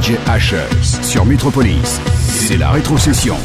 DJ Ashers sur Metropolis. C'est la rétrocession.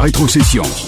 Rétrocession.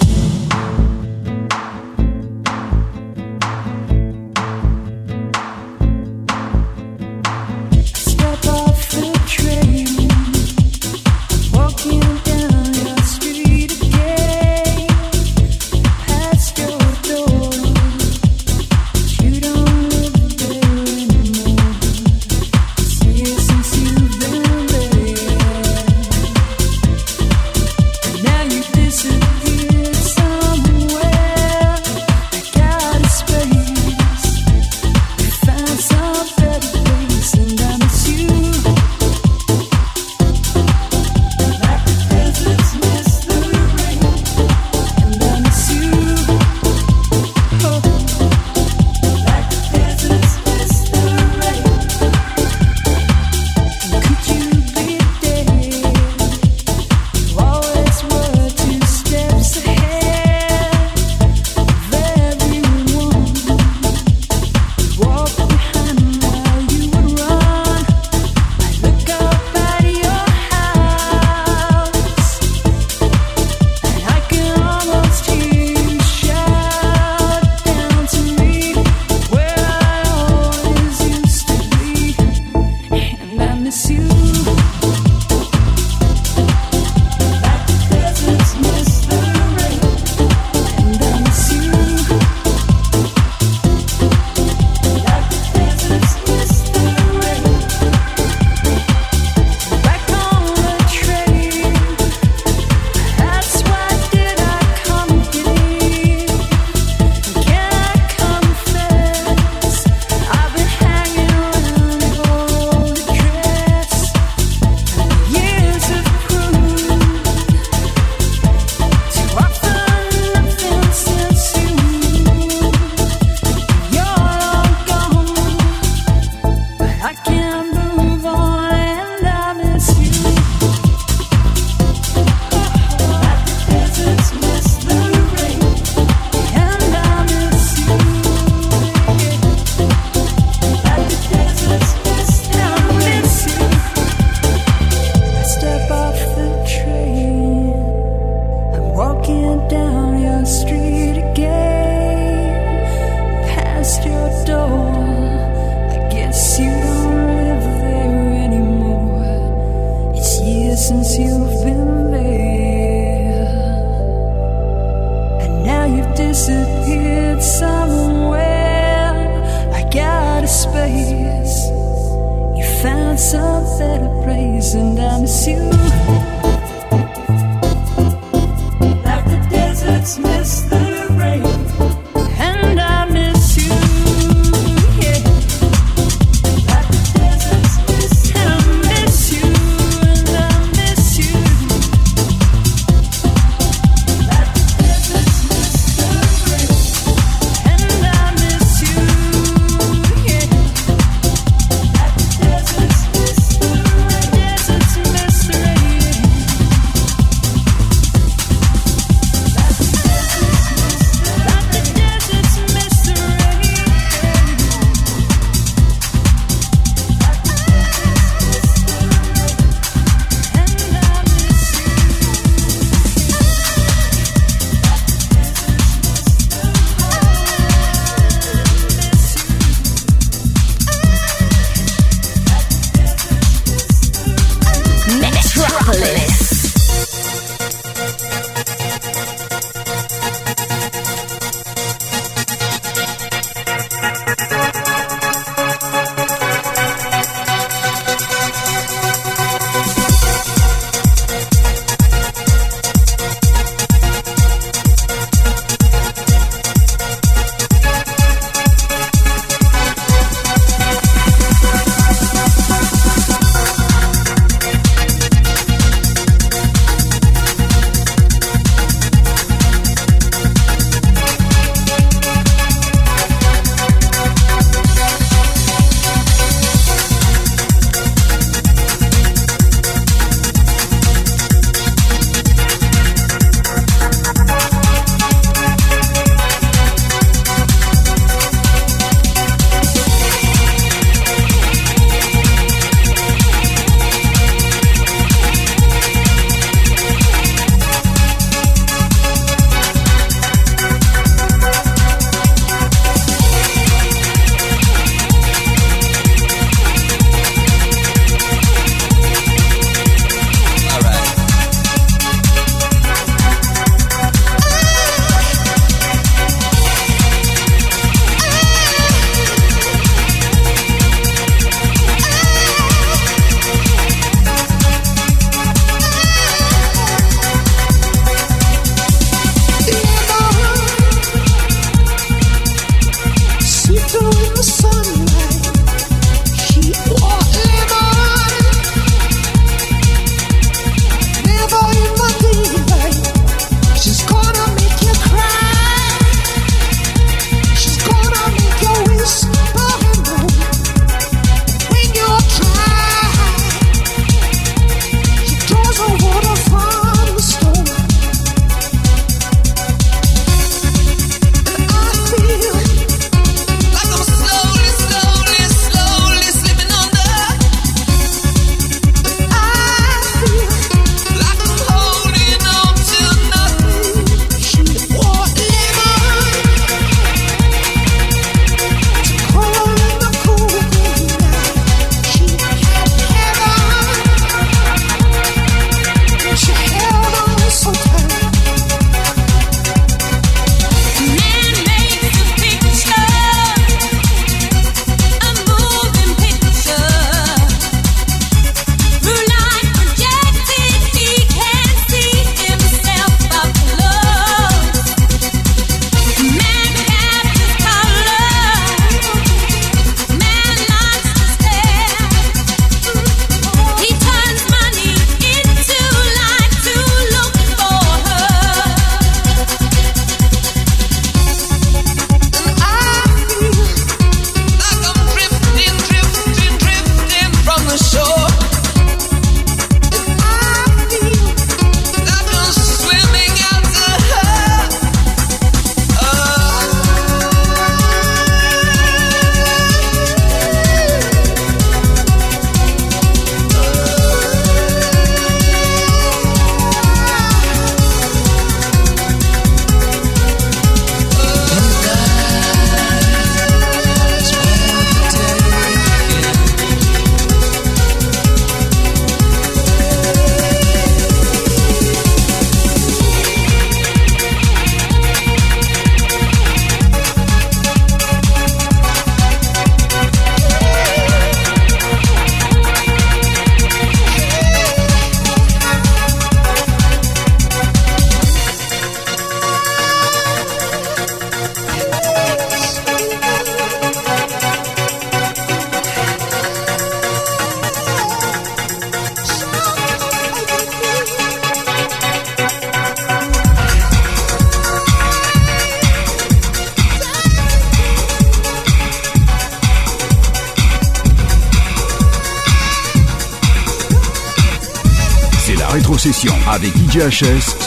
Avec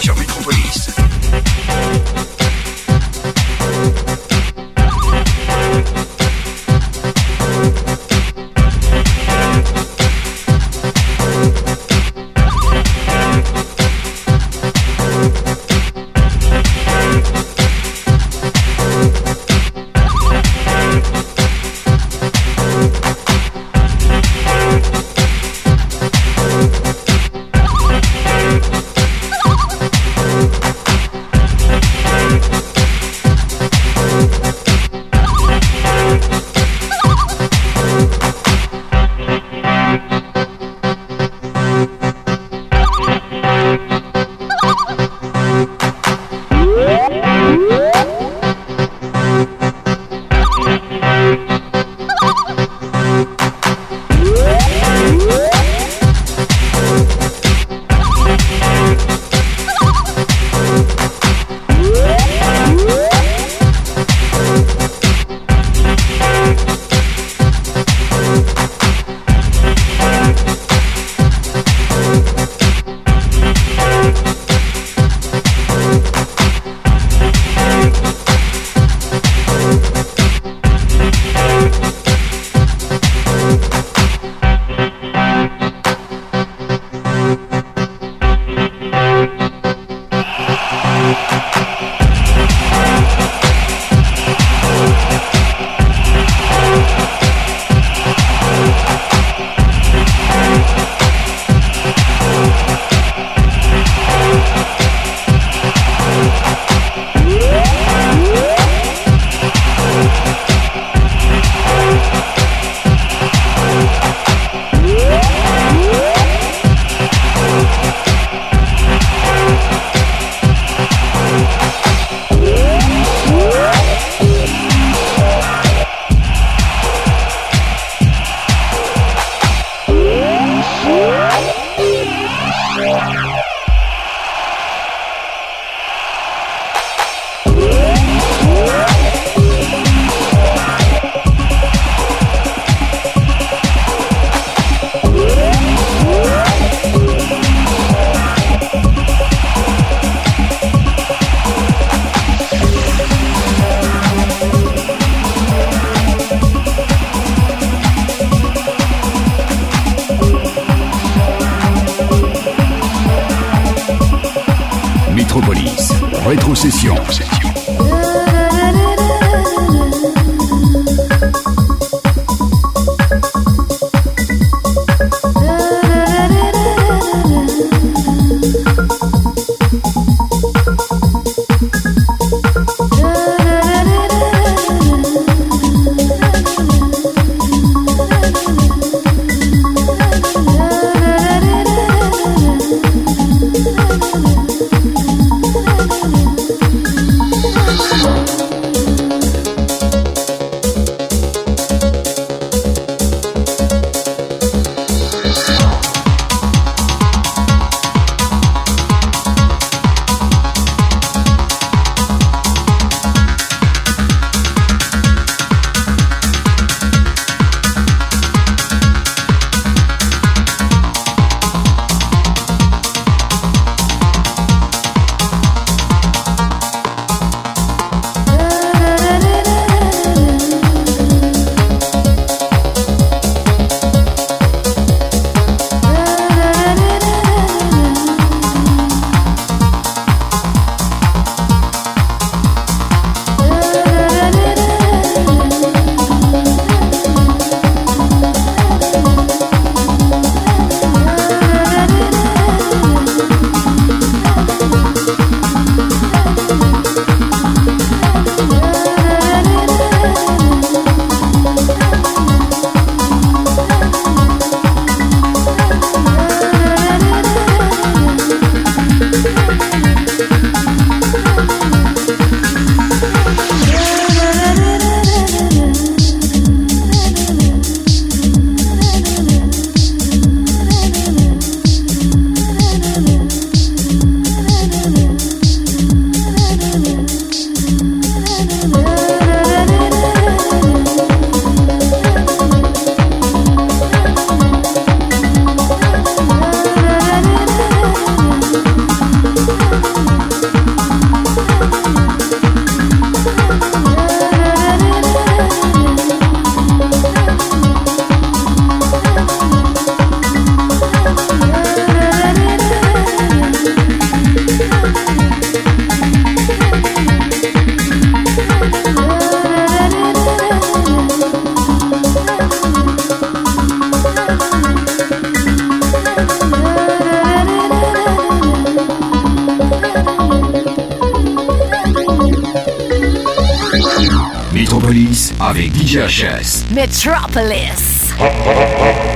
Metropolis.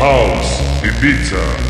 House Ibiza.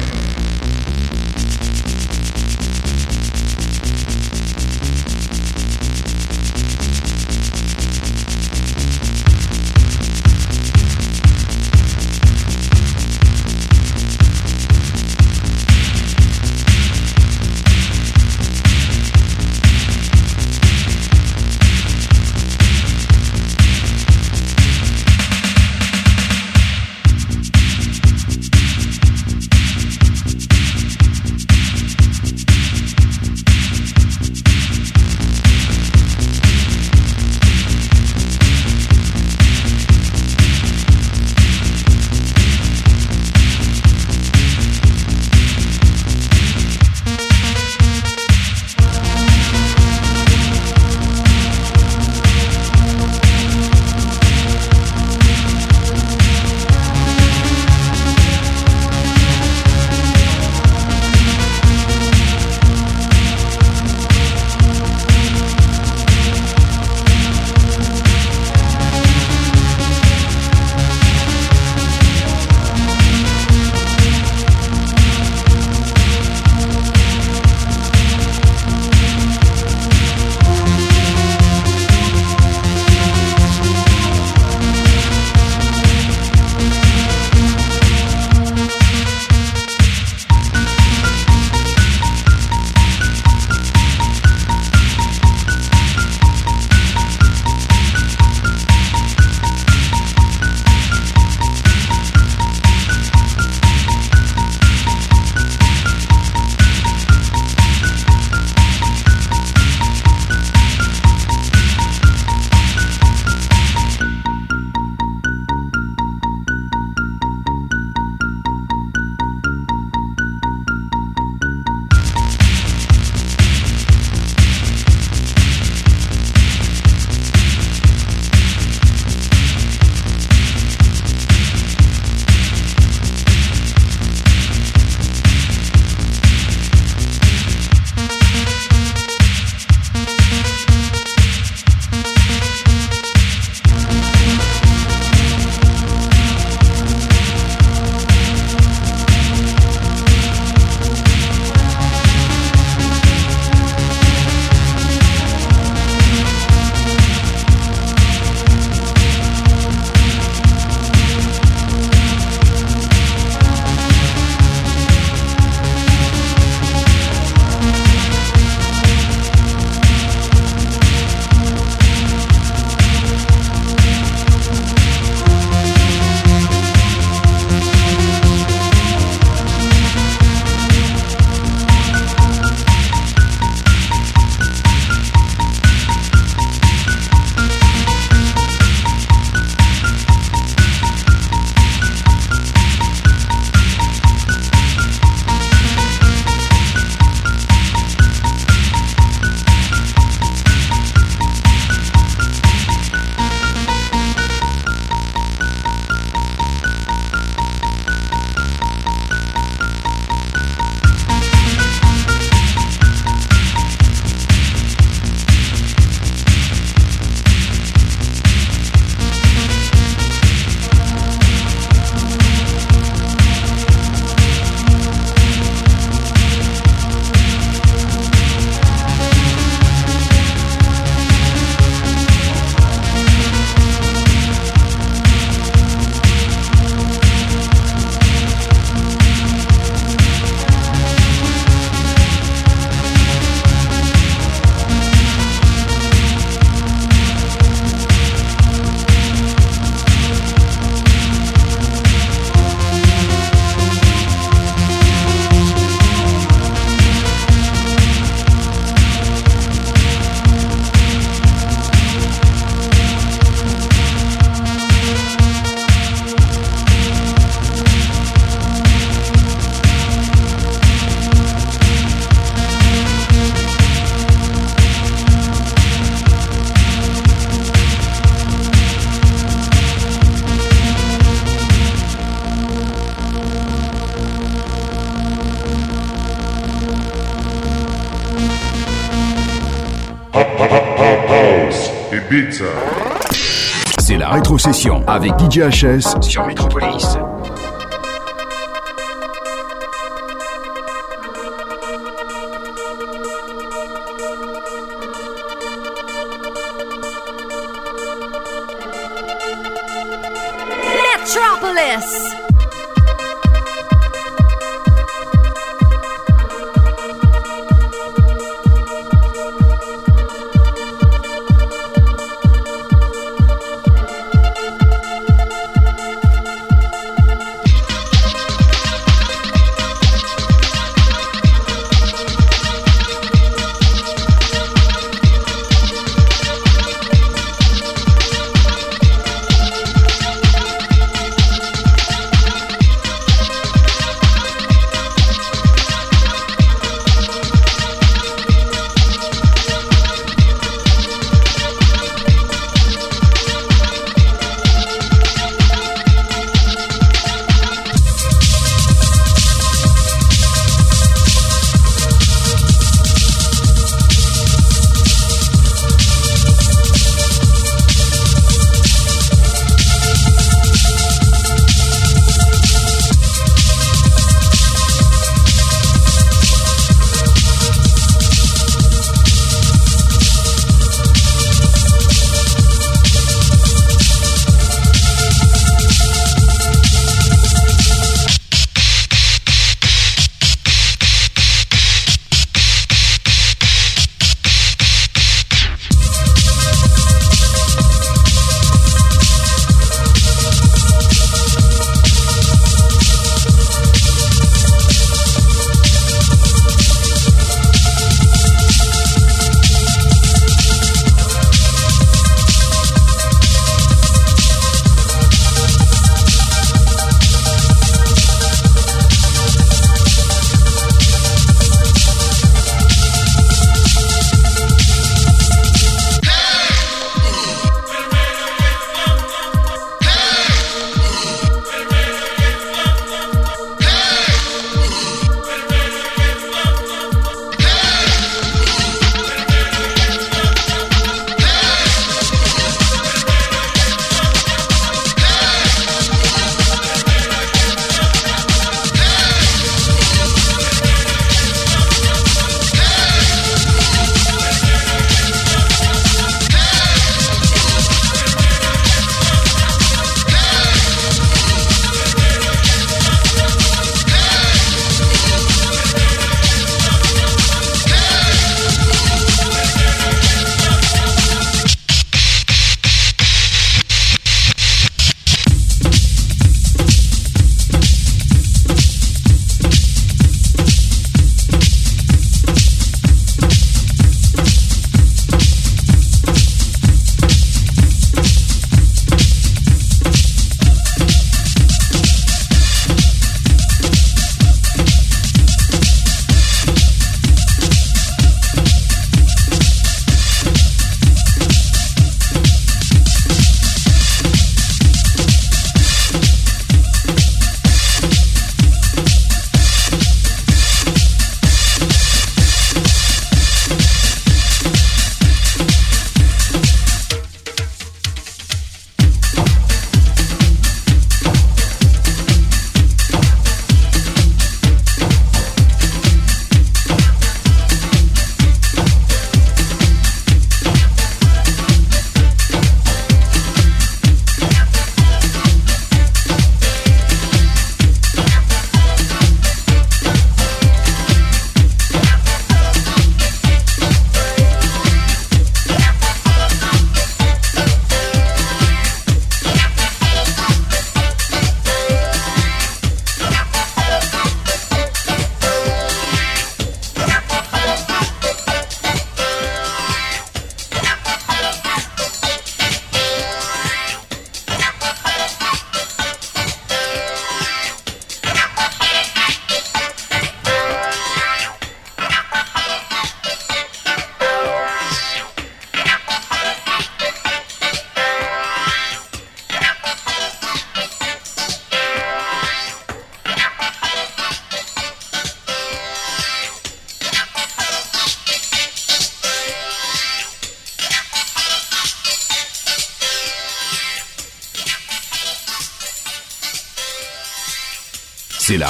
Avec DJ HS sur Metropolis.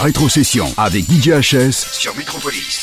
Rétrocession avec DJ HS sur. Métropolis.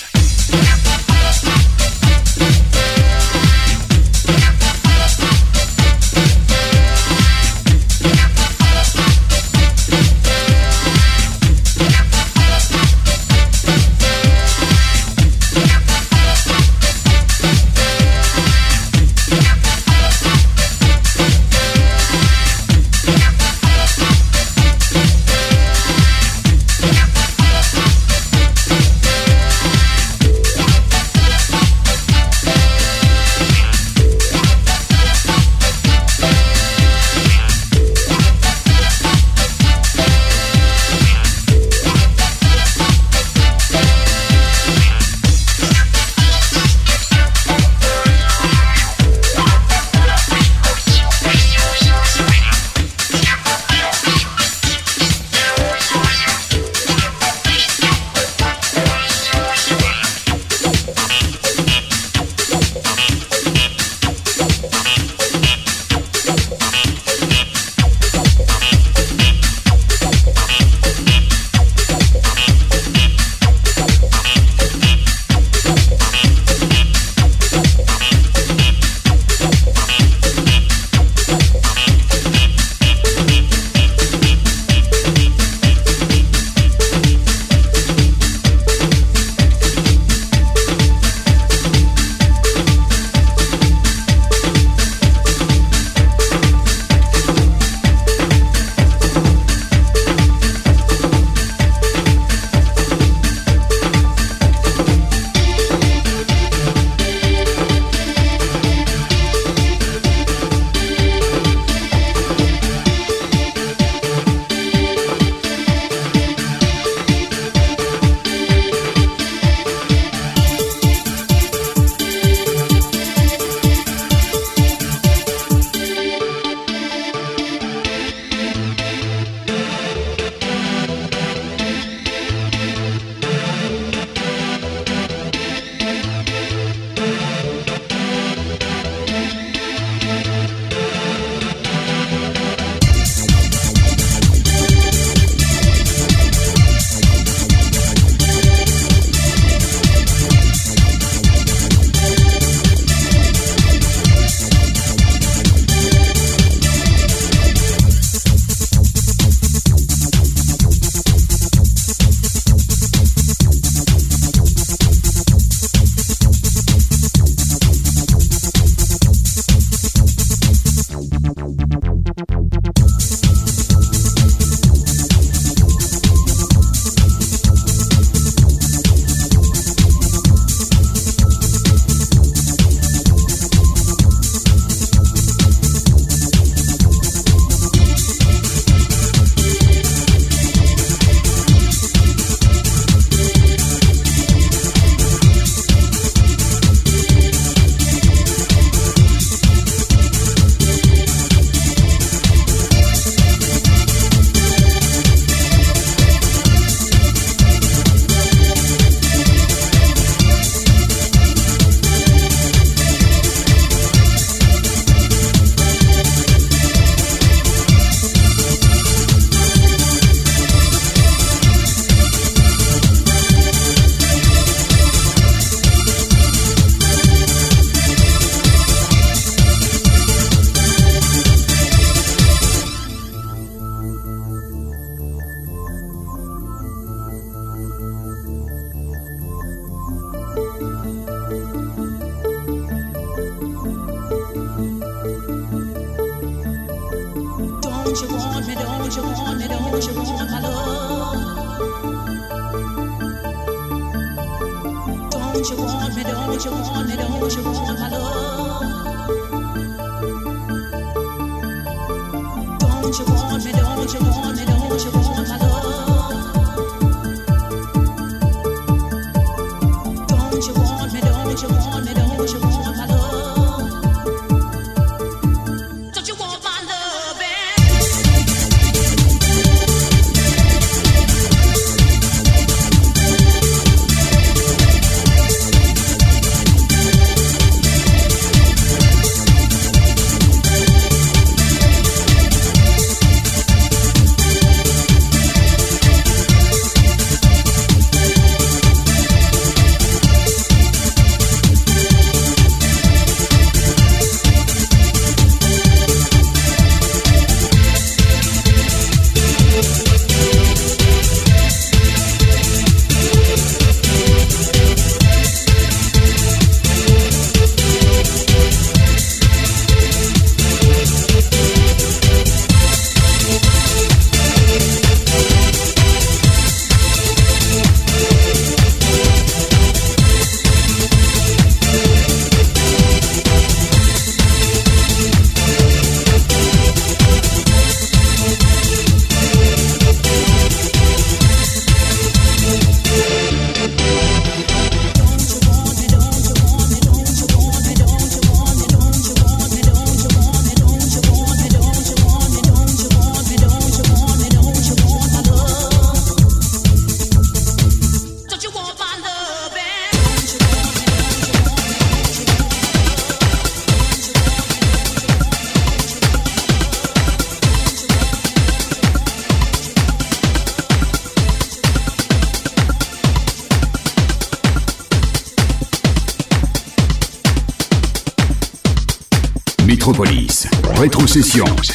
Rétrocession.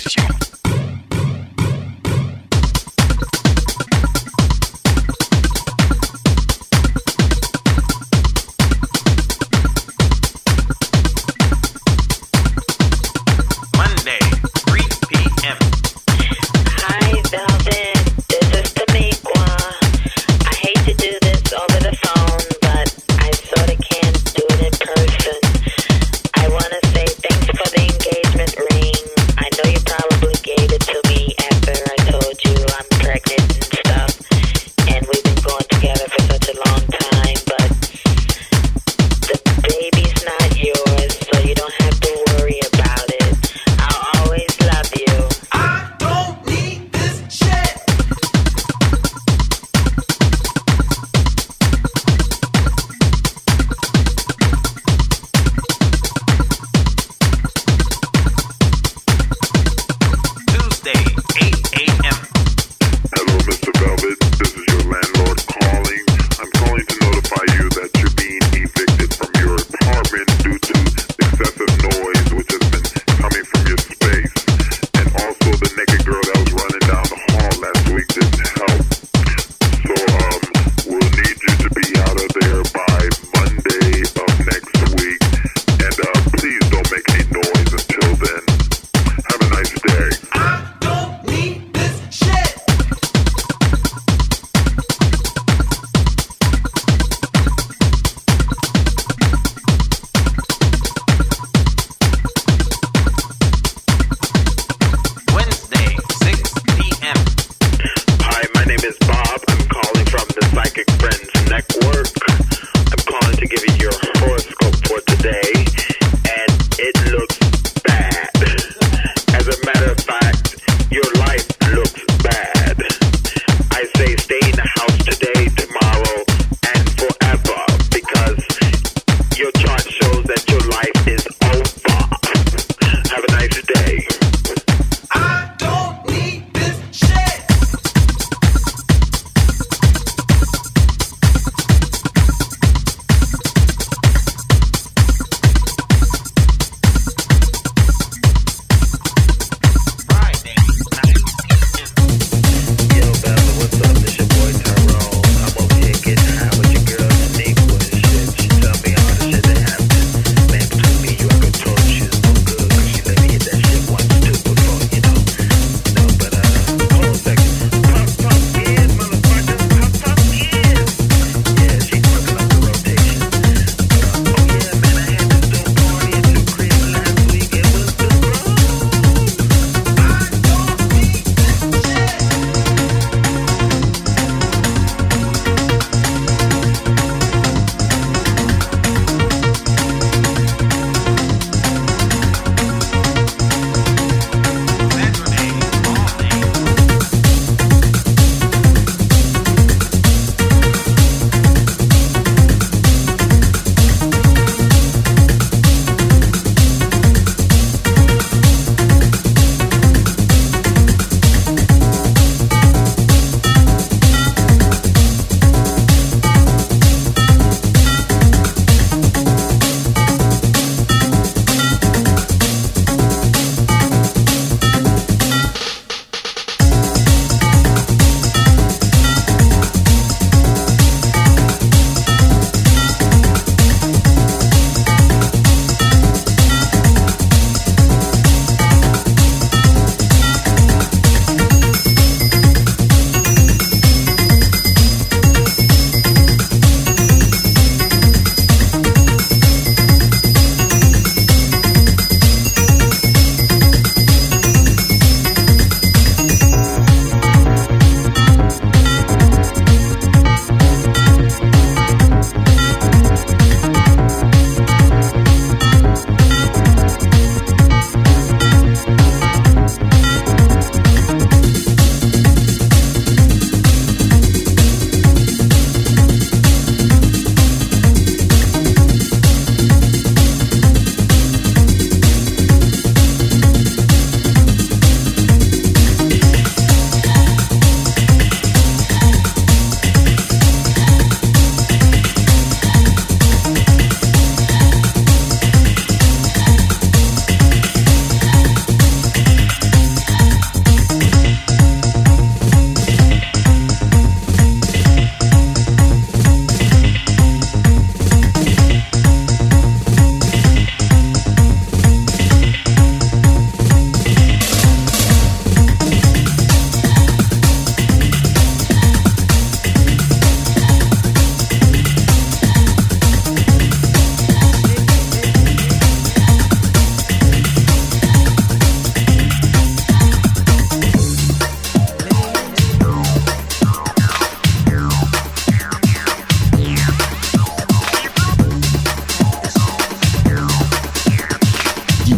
Give you your horoscope for today.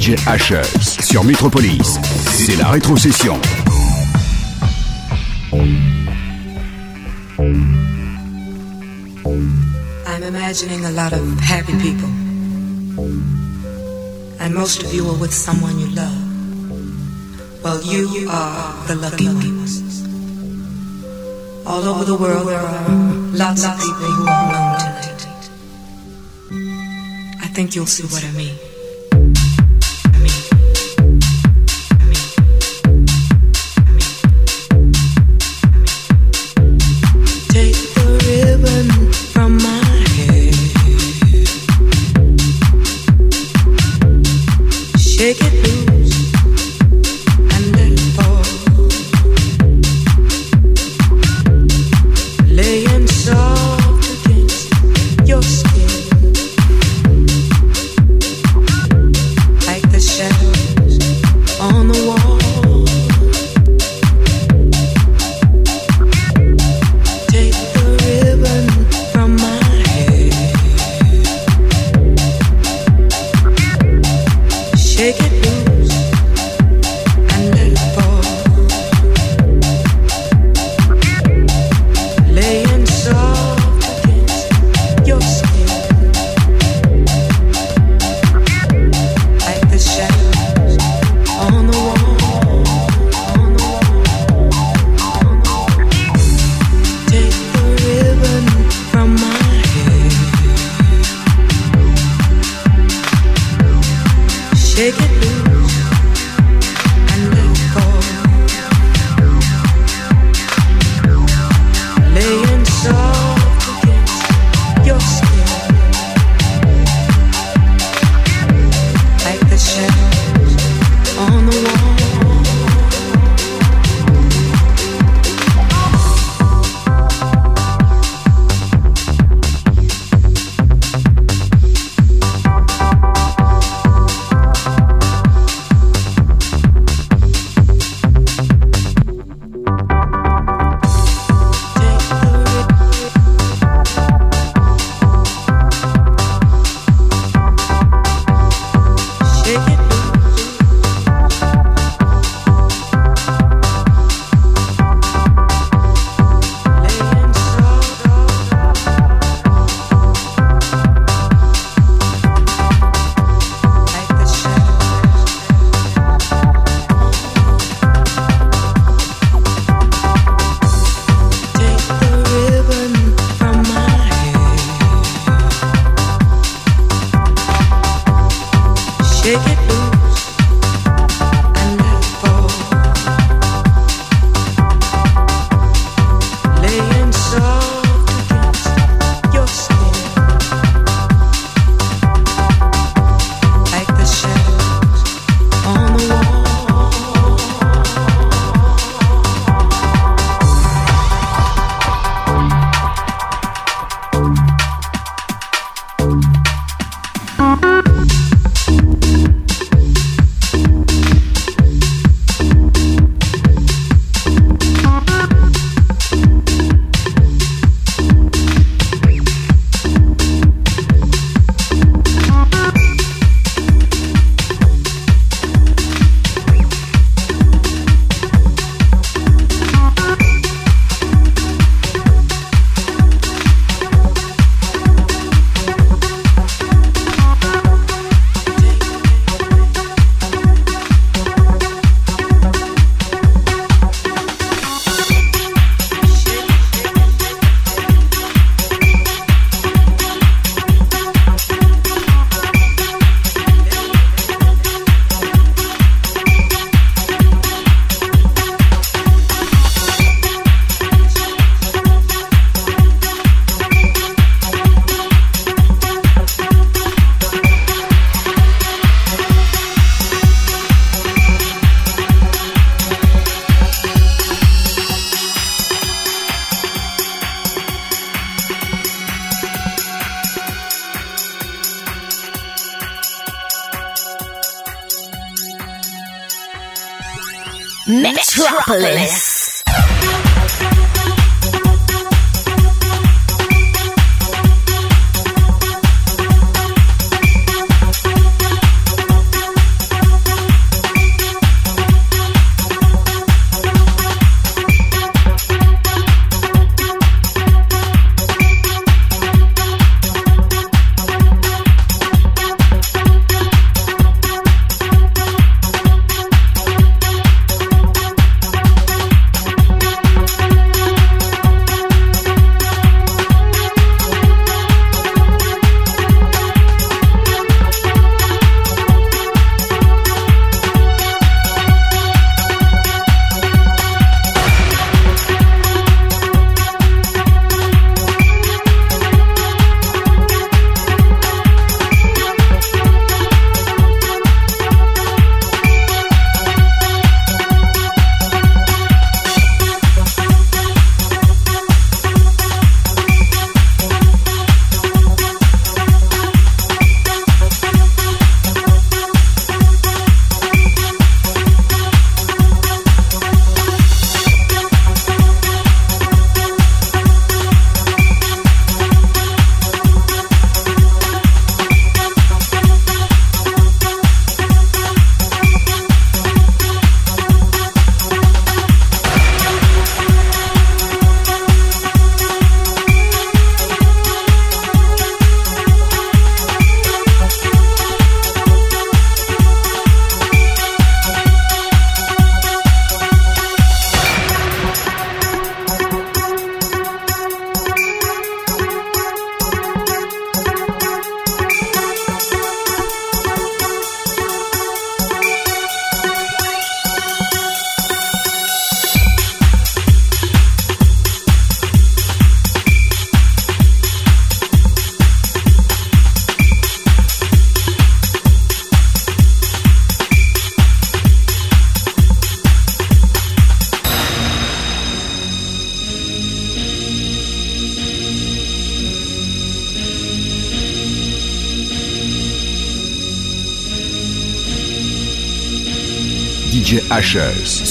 DJ Ashes sur Metropolis. C'est la rétrocession. I'm imagining a lot of happy people. And most of you are with someone you love. Well, you are the lucky ones. All over the world, there are lots of people who are alone tonight. I think you'll see what I mean.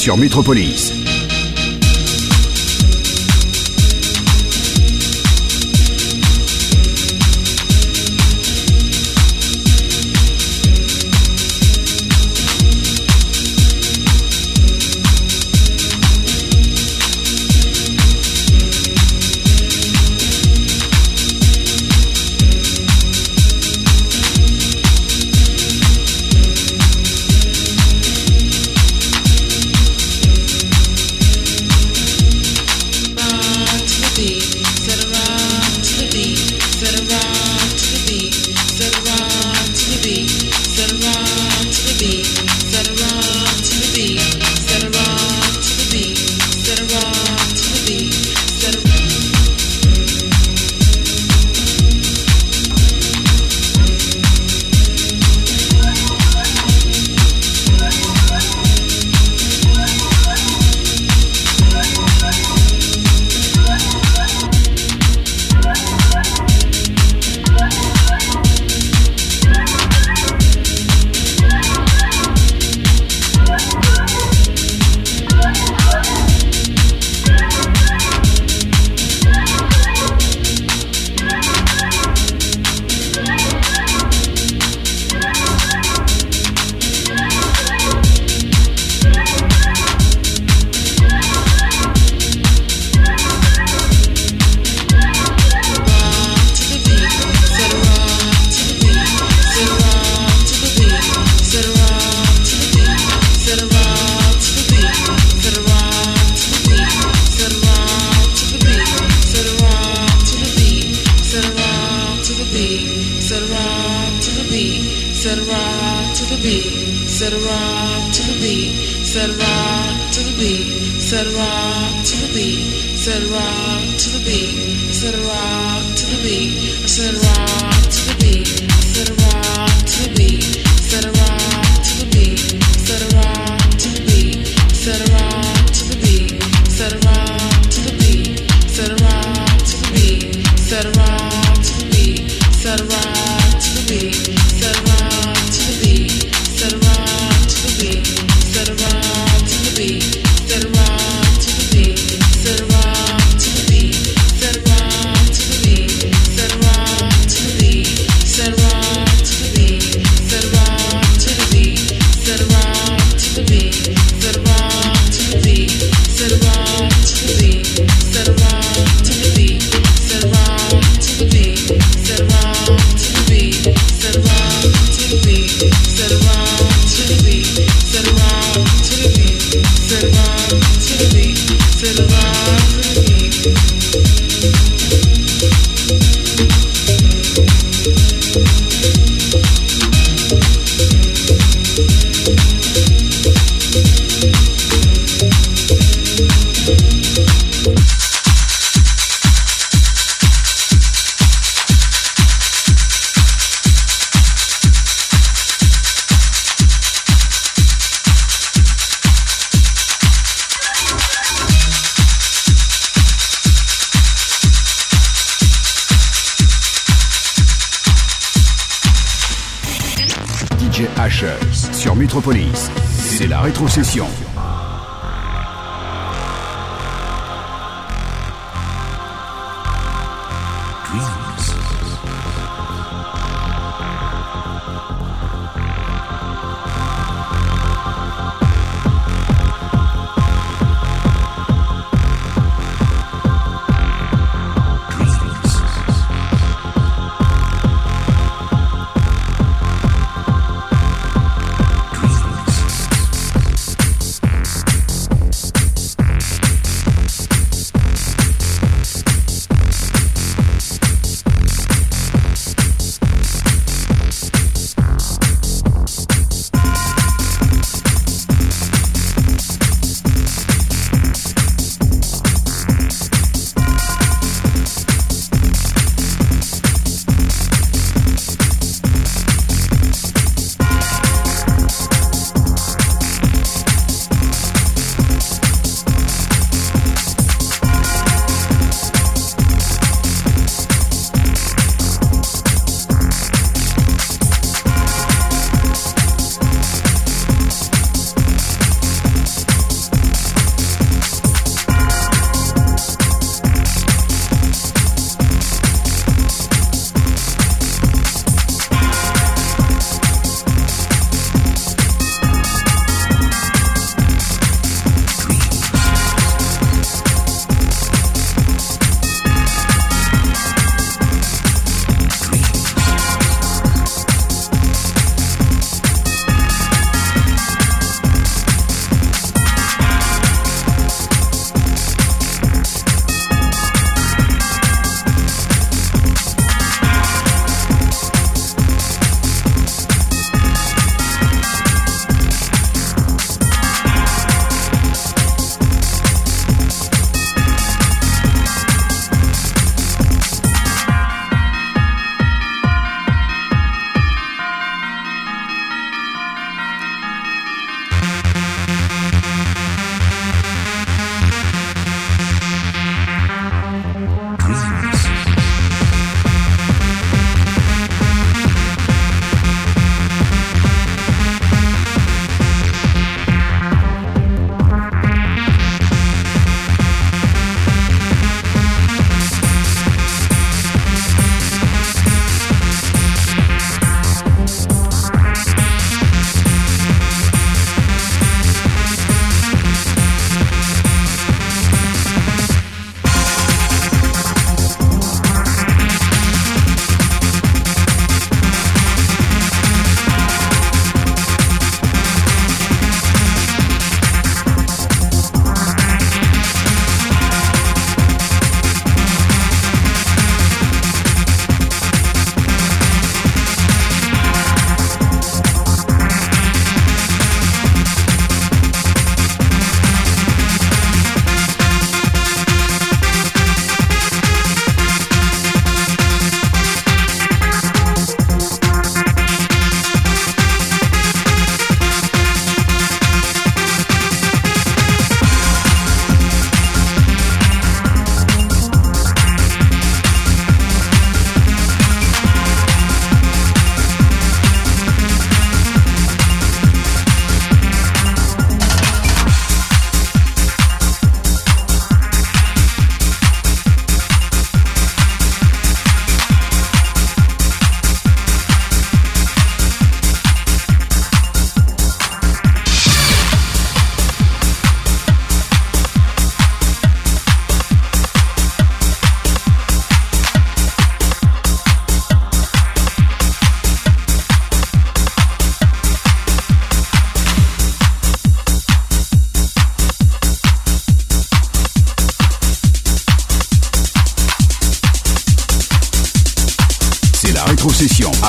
Sur Metropolis.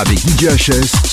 Avec sur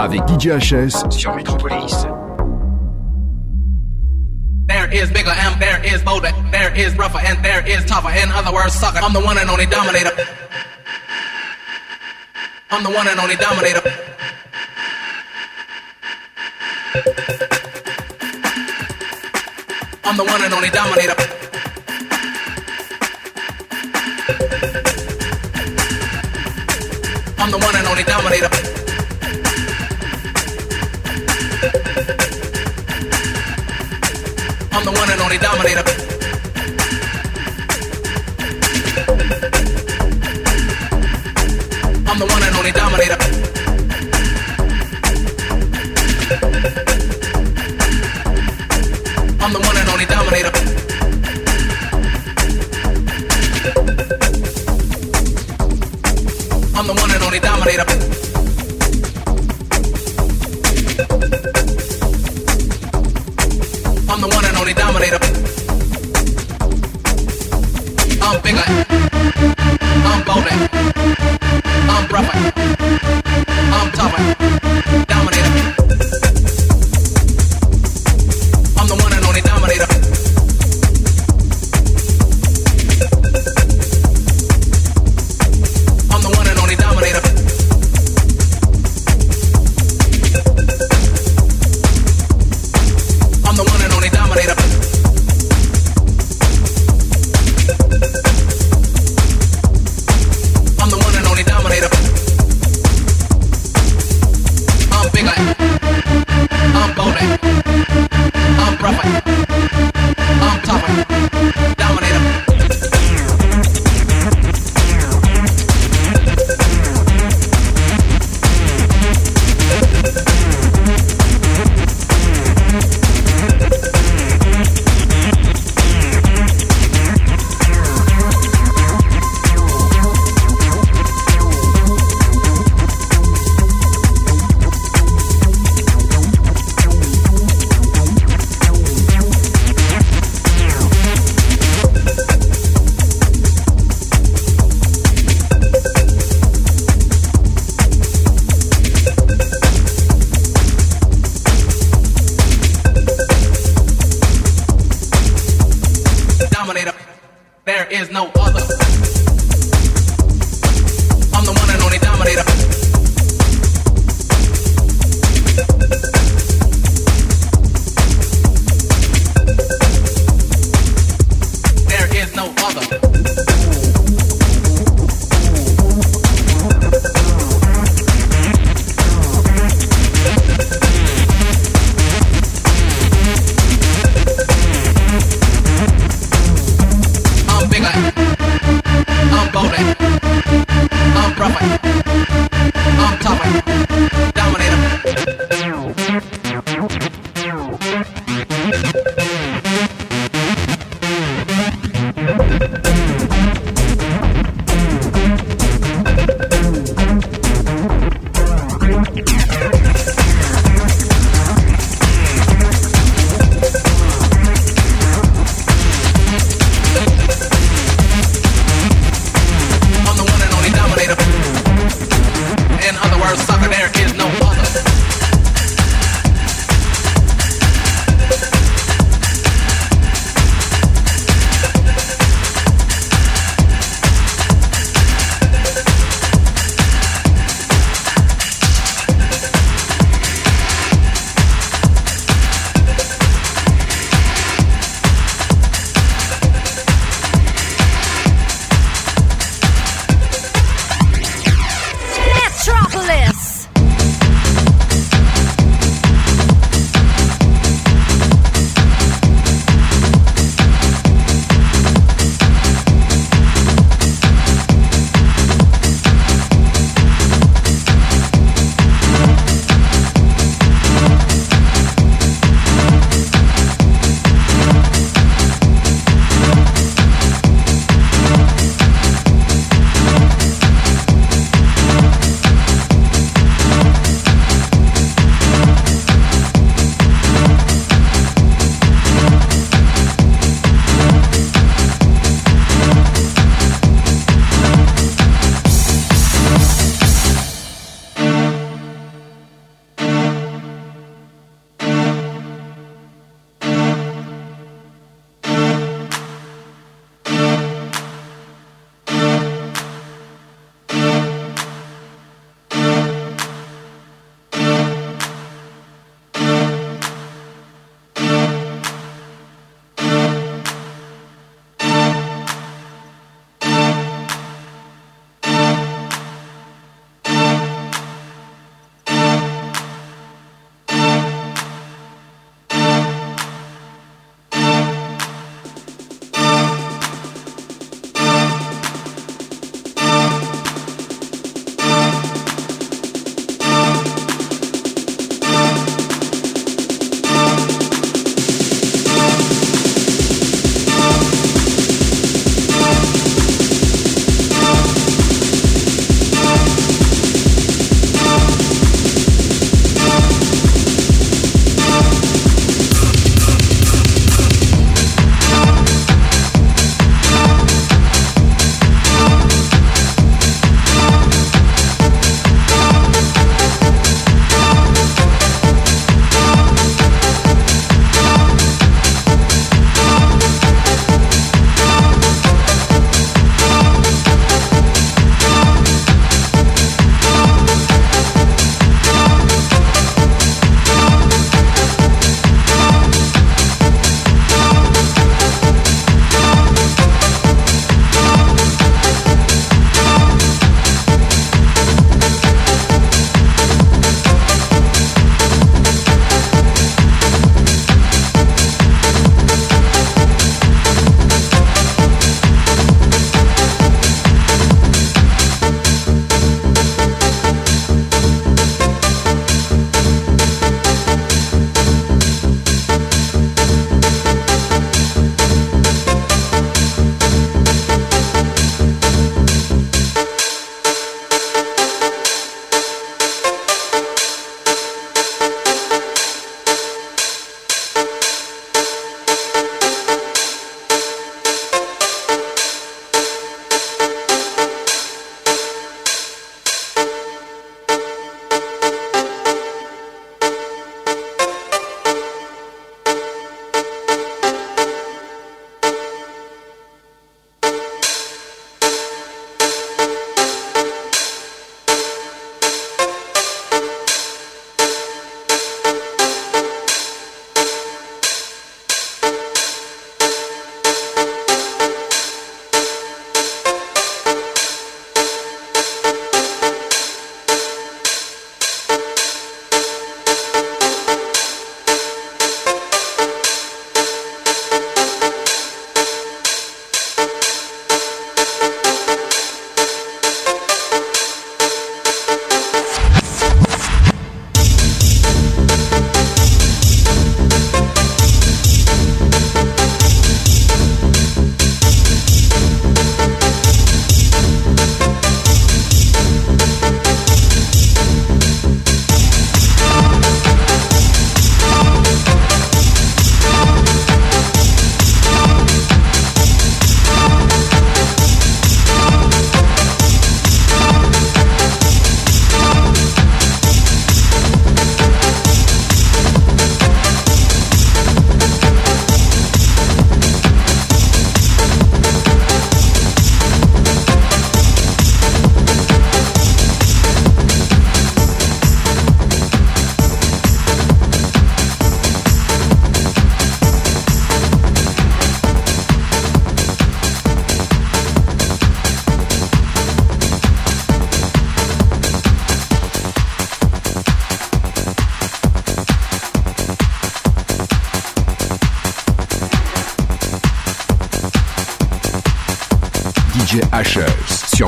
Avec sur Metropolis. There is bigger and there is bolder. There is rougher and there is tougher. In other words, sucker. I'm the one and only dominator. I'm the one and only dominator. I'm the one and only dominator.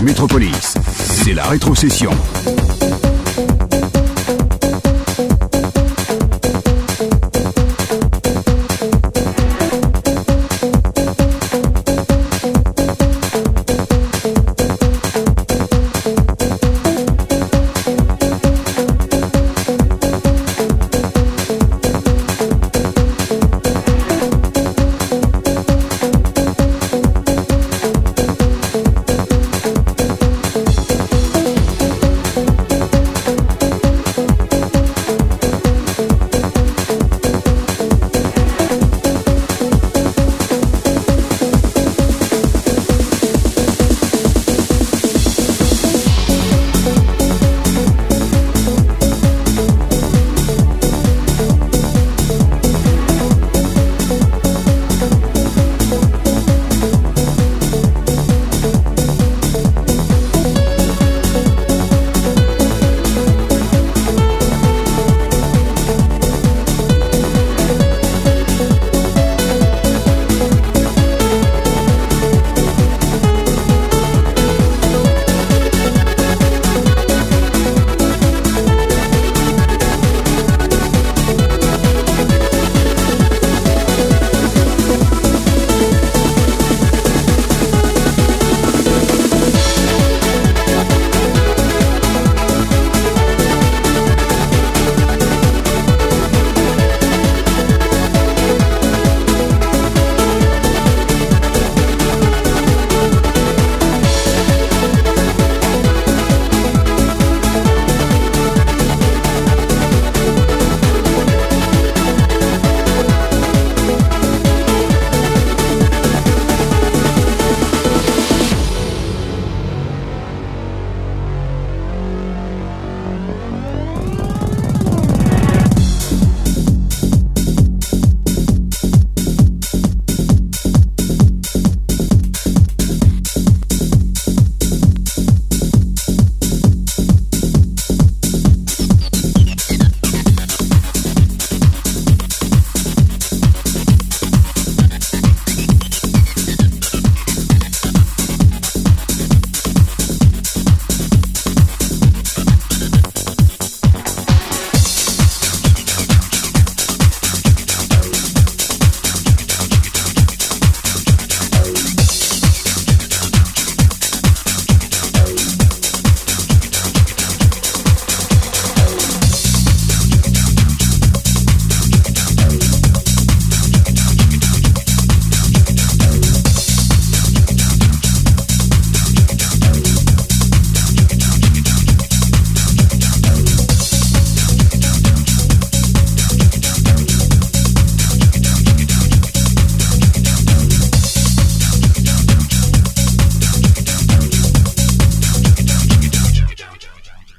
Metropolis. C'est la rétrocession.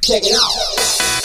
Check it out.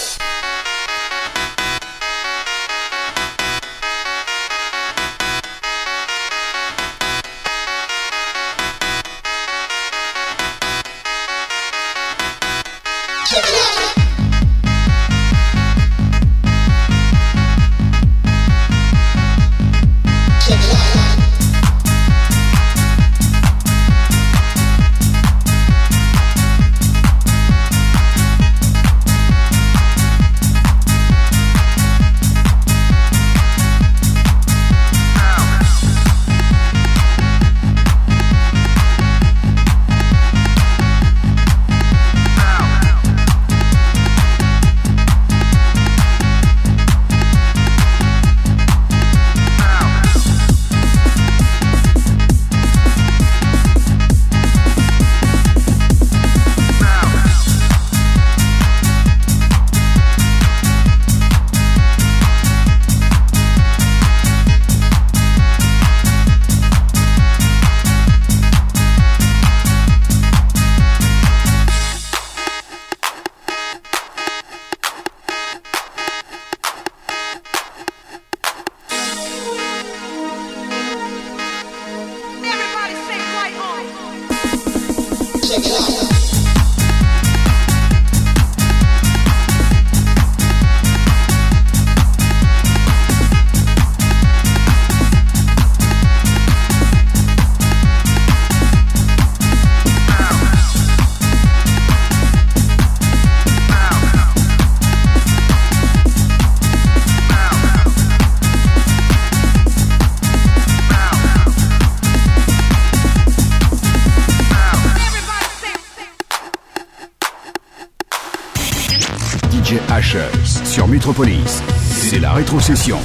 Ashes sur Metropolis. C'est la rétrocession.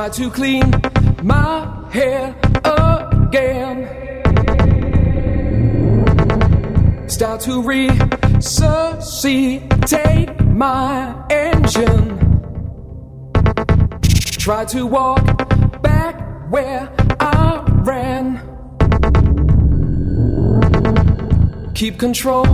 try to clean my hair again. Start to resuscitate my engine. Try to walk back where I ran. Keep control.